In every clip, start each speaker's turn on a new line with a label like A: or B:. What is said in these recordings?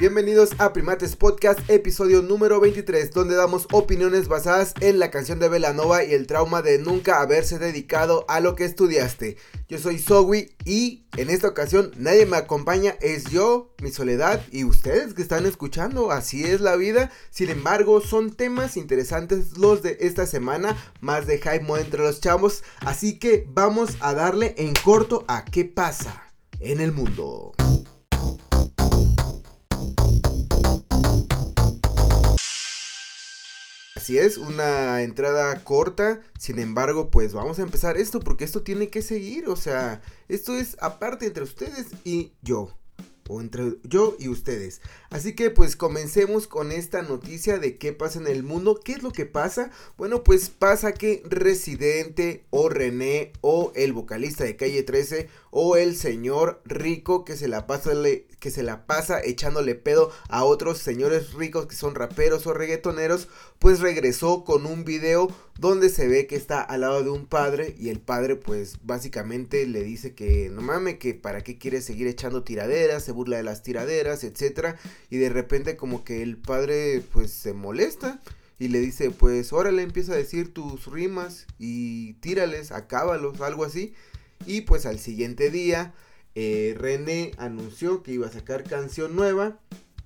A: Bienvenidos a Primates Podcast, episodio número 23, donde damos opiniones basadas en la canción de Velanova y el trauma de nunca haberse dedicado a lo que estudiaste. Yo soy Zoe y en esta ocasión nadie me acompaña, es yo, mi soledad y ustedes que están escuchando, así es la vida. Sin embargo, son temas interesantes los de esta semana, más de hype entre los chavos, así que vamos a darle en corto a qué pasa en el mundo. Así es, una entrada corta, sin embargo, pues vamos a empezar esto porque esto tiene que seguir, o sea, esto es aparte entre ustedes y yo o entre yo y ustedes. Así que pues comencemos con esta noticia de qué pasa en el mundo. ¿Qué es lo que pasa? Bueno, pues pasa que Residente o René o el vocalista de Calle 13 o el señor rico que se la pasa que se la pasa echándole pedo a otros señores ricos que son raperos o reggaetoneros, pues regresó con un video donde se ve que está al lado de un padre y el padre pues básicamente le dice que no mames que para qué quiere seguir echando tiraderas, se burla de las tiraderas, etcétera, y de repente como que el padre pues se molesta y le dice pues órale empieza a decir tus rimas y tírales, acábalos, algo así. Y pues al siguiente día eh, René anunció que iba a sacar canción nueva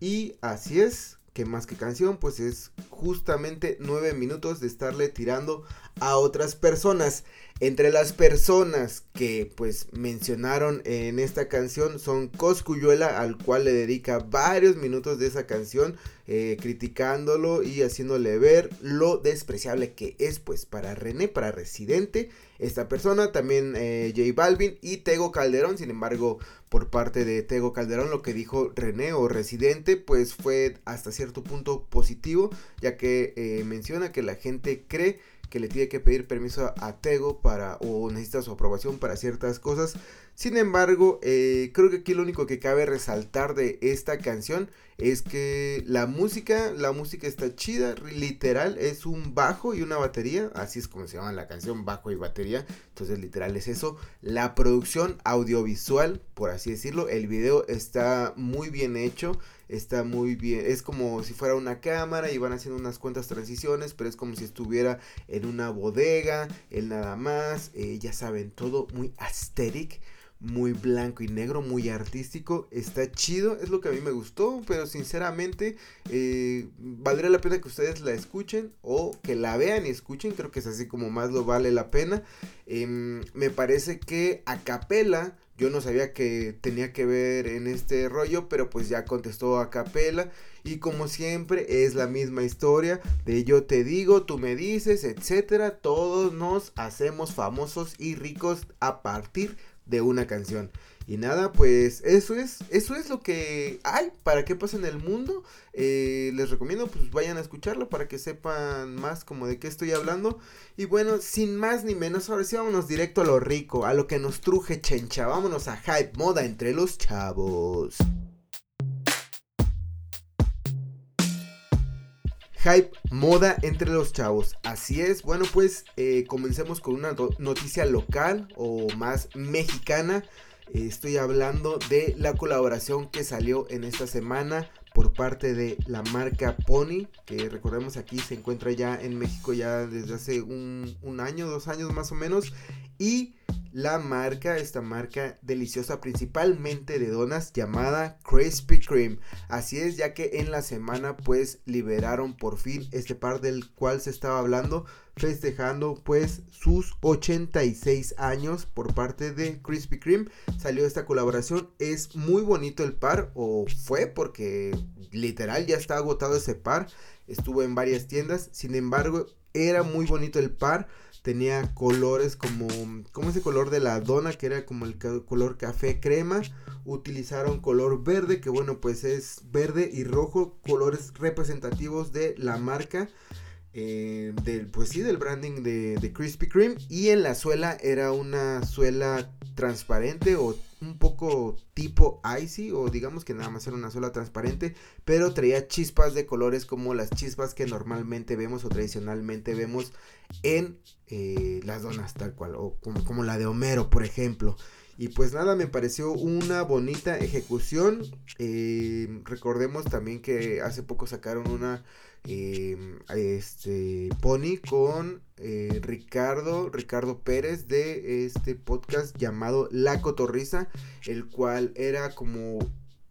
A: y así es, que más que canción, pues es justamente nueve minutos de estarle tirando a otras personas. Entre las personas que pues mencionaron en esta canción son Coscuyuela, al cual le dedica varios minutos de esa canción, eh, criticándolo y haciéndole ver lo despreciable que es pues para René, para Residente, esta persona, también eh, J Balvin y Tego Calderón, sin embargo por parte de Tego Calderón lo que dijo René o Residente pues fue hasta cierto punto positivo, ya que eh, menciona que la gente cree que le tiene que pedir permiso a Tego para o necesita su aprobación para ciertas cosas. Sin embargo, eh, creo que aquí lo único que cabe resaltar de esta canción es que la música, la música está chida, literal, es un bajo y una batería, así es como se llama la canción, bajo y batería, entonces literal es eso. La producción audiovisual, por así decirlo, el video está muy bien hecho, está muy bien, es como si fuera una cámara y van haciendo unas cuantas transiciones, pero es como si estuviera en una bodega, el nada más, eh, ya saben, todo muy aesthetic muy blanco y negro, muy artístico. Está chido, es lo que a mí me gustó, pero sinceramente eh, valdría la pena que ustedes la escuchen o que la vean y escuchen. Creo que es así como más lo vale la pena. Em, me parece que a capela, yo no sabía que tenía que ver en este rollo, pero pues ya contestó a capela. Y como siempre es la misma historia de yo te digo, tú me dices, etcétera. Todos nos hacemos famosos y ricos a partir de una canción. Y nada, pues eso es, eso es lo que hay para qué pasa en el mundo. Eh, les recomiendo pues vayan a escucharlo para que sepan más como de qué estoy hablando. Y bueno, sin más ni menos, ahora sí vámonos directo a lo rico, a lo que nos truje chencha. Vámonos a hype moda entre los chavos. Moda entre los chavos. Así es. Bueno, pues eh, comencemos con una noticia local o más mexicana. estoy hablando de la colaboración que salió en esta semana por parte de la marca Pony, que recordemos aquí se encuentra ya en México ya desde hace un, un año, dos años más o menos. Y la marca, esta marca deliciosa principalmente de donas llamada Krispy Kreme. Así es, ya que en la semana pues liberaron por fin este par del cual se estaba hablando, festejando pues sus 86 años por parte de Krispy Kreme. Salió esta colaboración, es muy bonito el par o fue porque literal ya está agotado ese par. Estuvo en varias tiendas, sin embargo era muy bonito el par tenía colores como, como ese color de la dona que era como el color café crema. Utilizaron color verde que bueno pues es verde y rojo, colores representativos de la marca. Eh, del, pues sí, del branding de, de Krispy Kreme. Y en la suela era una suela transparente o un poco tipo icy o digamos que nada más era una suela transparente pero traía chispas de colores como las chispas que normalmente vemos o tradicionalmente vemos en eh, las donas tal cual o como, la de Homero por ejemplo Y pues nada, me pareció una bonita ejecución. Eh, recordemos también que hace poco sacaron una em, este pony con eh, Ricardo, Ricardo Pérez de este podcast llamado La Cotorriza, el cual era como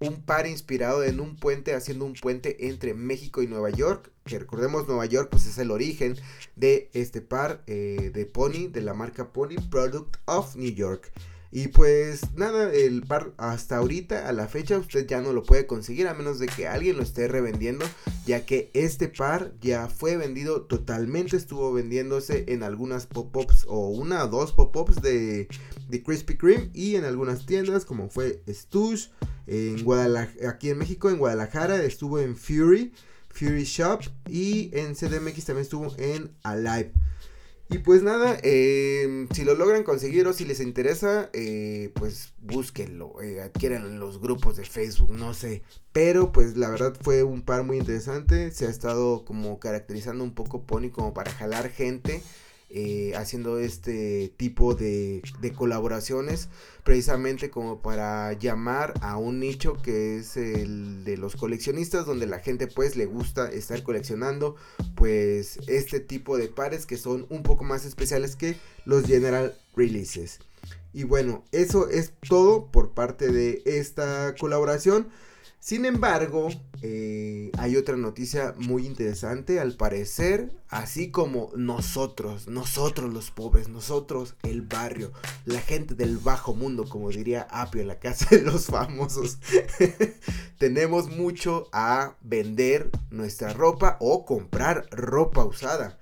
A: un par inspirado en un puente, haciendo un puente entre México y Nueva York, que recordemos Nueva York pues es el origen de este par eh, de Pony, de la marca Pony, Product of New York. Y pues nada, el par hasta ahorita, a la fecha, usted ya no lo puede conseguir a menos de que alguien lo esté revendiendo, ya que este par ya fue vendido totalmente, estuvo vendiéndose en algunas pop-ups o una o dos pop-ups de, de Krispy Kreme y en algunas tiendas como fue Stush, en Guadalajara, aquí en México, en Guadalajara, estuvo en Fury, Fury Shop y en CDMX también estuvo en Alive. Y pues nada, em, si lo logran conseguir o si les interesa, eh, pues búsquenlo, eh, adquieran los grupos de Facebook, no sé. Pero pues la verdad fue un par muy interesante, se ha estado como caracterizando un poco Pony como para jalar gente. Eh, haciendo este tipo de, colaboraciones precisamente como para llamar a un nicho que es el de los coleccionistas donde la gente pues le gusta estar coleccionando pues este tipo de pares que son un poco más especiales que los general releases. Y bueno eso es todo por parte de esta colaboración sin embargo, eh, hay otra noticia muy interesante. Al parecer, así como nosotros, nosotros los pobres, nosotros el barrio, la gente del bajo mundo, como diría Apio en la casa de los famosos, tenemos mucho a vender nuestra ropa o comprar ropa usada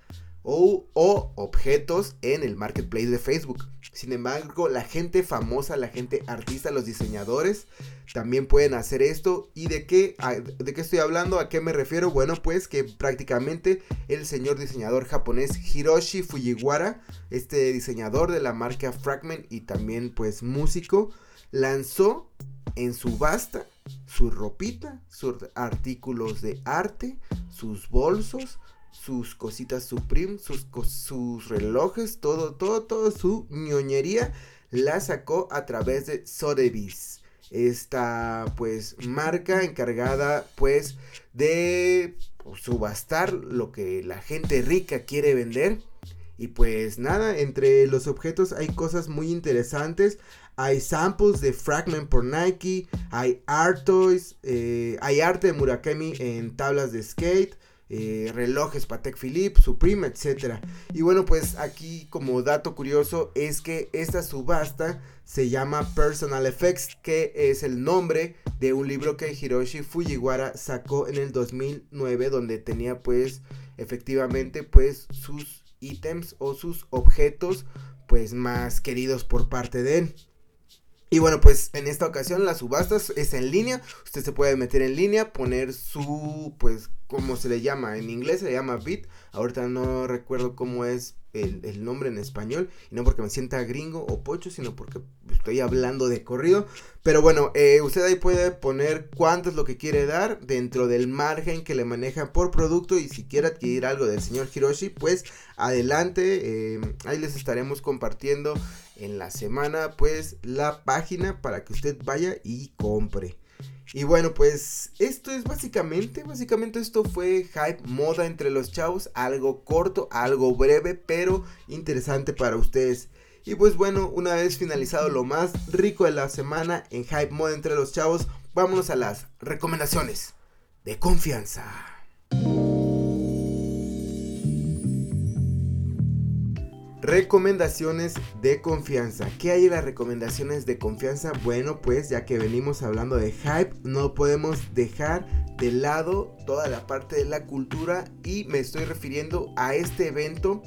A: o, objetos en el marketplace de Facebook. Sin embargo, la gente famosa, la gente artista, los diseñadores también pueden hacer esto. ¿Y de qué, de qué estoy hablando? ¿A qué me refiero? Bueno, pues que prácticamente el señor diseñador japonés Hiroshi Fujiwara, este diseñador de la marca Fragment y también pues músico, lanzó en subasta su ropita, sus artículos de arte, sus bolsos, sus cositas Supreme, sus, sus relojes, todo, todo, todo su ñoñería la sacó a través de Sotheby's. Esta pues marca encargada pues de subastar lo que la gente rica quiere vender. Y pues nada, entre los objetos hay cosas muy interesantes. Hay samples de Fragment por Nike, hay art toys, eh, hay arte de Murakami en tablas de skate, eh, relojes Patek Philippe, Supreme, etc. Y bueno, pues aquí como dato curioso es que esta subasta se llama Personal Effects, que es el nombre de un libro que Hiroshi Fujiwara sacó en el 2009, donde tenía pues efectivamente pues sus ítems o sus objetos pues más queridos por parte de él. Y bueno, pues en esta ocasión la subasta es en línea. Usted se puede meter en línea, poner su, pues, como se le llama. En inglés se le llama bit. Ahorita no recuerdo cómo es el, nombre en español. Y no porque me sienta gringo o pocho, sino porque estoy hablando de corrido. Pero bueno, eh, usted ahí puede poner cuánto es lo que quiere dar dentro del margen que le manejan por producto. Y si quiere adquirir algo del señor Hiroshi, pues adelante. Eh, ahí les estaremos compartiendo en la semana pues la página para que usted vaya y compre. Y bueno, pues esto es básicamente, básicamente esto fue hype moda entre los chavos, algo corto, algo breve, pero interesante para ustedes. Y pues bueno, una vez finalizado lo más rico de la semana en hype moda entre los chavos, vámonos a las recomendaciones de confianza. Recomendaciones de confianza. ¿Qué hay en las recomendaciones de confianza? Bueno, pues ya que venimos hablando de hype, no podemos dejar de lado toda la parte de la cultura y me estoy refiriendo a este evento,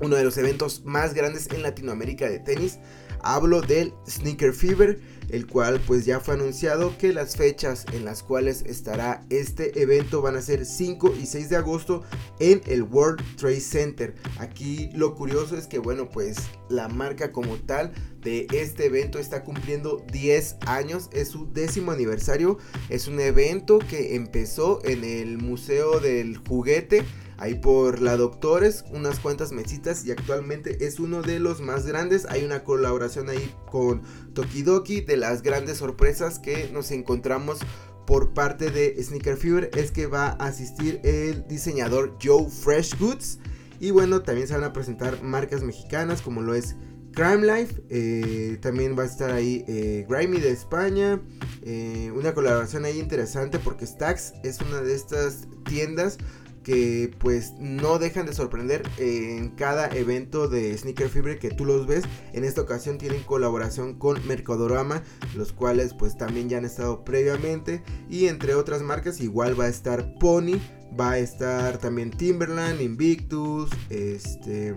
A: uno de los eventos más grandes en Latinoamérica de tenis. Hablo del Sneaker Fever el cual pues ya fue anunciado que las fechas en las cuales estará este evento van a ser 5 y 6 de agosto en el World Trade Center. Aquí lo curioso es que bueno pues la marca como tal de este evento está cumpliendo 10 años, es su décimo aniversario, es un evento que empezó en el Museo del Juguete ahí por la Doctores, unas cuantas mesitas y actualmente es uno de los más grandes. Hay una colaboración ahí con Tokidoki de las grandes sorpresas que nos encontramos por parte de Sneaker Fever es que va a asistir el diseñador Joe Fresh Goods y bueno, también se van a presentar marcas mexicanas como lo es Crime Life, eh, también va a estar ahí eh, Grimy de España, eh, una colaboración ahí interesante porque Stax es una de estas tiendas que pues no dejan de sorprender en cada evento de Sneaker Fever que tú los ves. En esta ocasión tienen colaboración con Mercadorama, los cuales pues también ya han estado previamente. Y entre otras marcas igual va a estar Pony, va a estar también Timberland, Invictus, este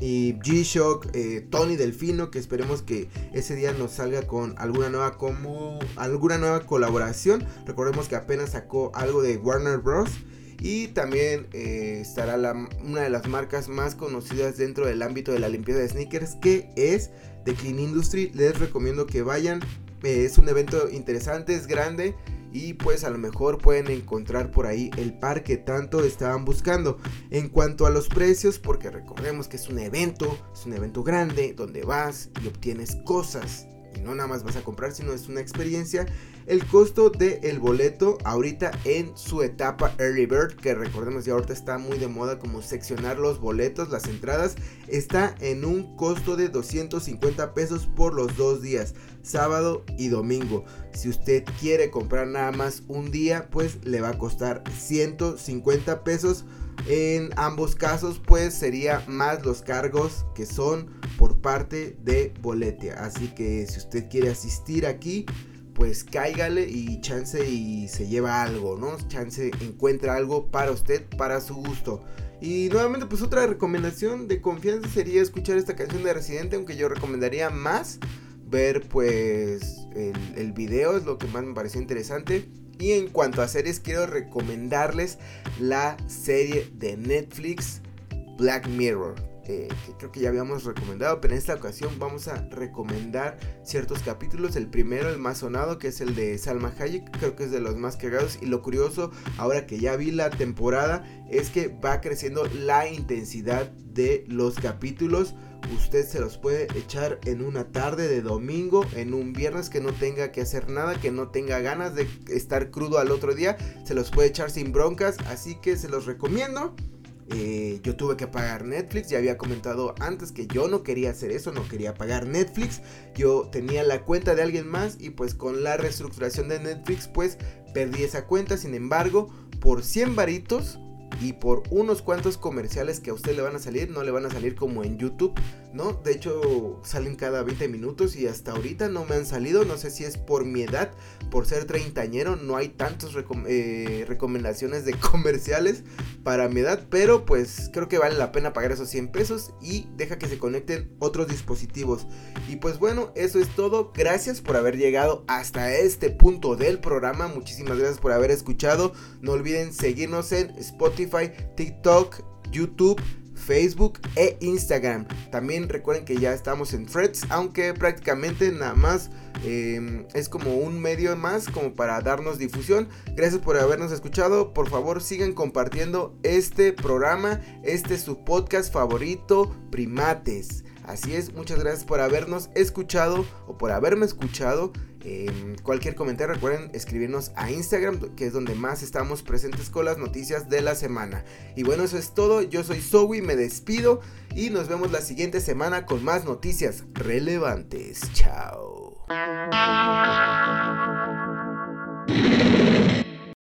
A: y G-Shock, eh, Tony Delfino, que esperemos que ese día nos salga con alguna nueva como alguna nueva colaboración. Recordemos que apenas sacó algo de Warner Bros. Y también eh, estará una de las marcas más conocidas dentro del ámbito de la limpieza de sneakers, que es The Clean Industry. Les recomiendo que vayan. Eh, es un evento interesante, es grande y pues a lo mejor pueden encontrar por ahí el par que tanto estaban buscando. En cuanto a los precios, porque recordemos que es un evento, es un evento grande donde vas y obtienes cosas no nada más vas a comprar, sino es una experiencia. El costo del boleto ahorita en su etapa Early Bird, que recordemos ya ahorita está muy de moda como seccionar los boletos, las entradas, está en un costo de 250 pesos por los dos días, sábado y domingo. Si usted quiere comprar nada más un día, pues le va a costar 150 pesos. En ambos casos, pues sería más los cargos que son por parte de Boletia. Así que si usted quiere asistir aquí, pues cáigale y chance y se lleva algo, ¿no? Chance encuentra algo para usted, para su gusto. Y nuevamente pues otra recomendación de confianza sería escuchar esta canción de Residente, aunque yo recomendaría más ver pues el, el video, es lo que más me pareció interesante. Y en cuanto a series, quiero recomendarles la serie de Netflix Black Mirror. Eh, que creo que ya habíamos recomendado, pero en esta ocasión vamos a recomendar ciertos capítulos. El primero, el más sonado, que es el de Salma Hayek, creo que es de los más cagados. Y lo curioso, ahora que ya vi la temporada, es que va creciendo la intensidad de los capítulos. Usted se los puede echar en una tarde de domingo, en un viernes que no tenga que hacer nada, que no tenga ganas de estar crudo al otro día. Se los puede echar sin broncas, así que se los recomiendo. Eh, yo tuve que pagar Netflix, ya había comentado antes que yo no quería hacer eso, no quería pagar Netflix, yo tenía la cuenta de alguien más y pues con la reestructuración de Netflix pues perdí esa cuenta, sin embargo por 100 varitos y por unos cuantos comerciales que a usted le van a salir, no le van a salir como en YouTube, De hecho, salen cada 20 minutos y hasta ahorita no me han salido, no sé si es por mi edad, por ser treintañero, no hay tantas eh, recomendaciones de comerciales para mi edad, pero pues creo que vale la pena pagar esos 100 pesos y deja que se conecten otros dispositivos. Y pues bueno, eso es todo, gracias por haber llegado hasta este punto del programa, muchísimas gracias por haber escuchado, no olviden seguirnos en Spotify, TikTok, YouTube, Facebook e Instagram. También recuerden que ya estamos en Threads, aunque prácticamente nada más em, es como un medio más como para darnos difusión. Gracias por habernos escuchado. Por favor sigan compartiendo este programa. Este es su podcast favorito, Primates. Así es, muchas gracias por habernos escuchado o por haberme escuchado. Cualquier comentario recuerden escribirnos a Instagram, que es donde más estamos presentes con las noticias de la semana. Y bueno, eso es todo. Yo soy Zoe, me despido y nos vemos la siguiente semana con más noticias relevantes. Chao.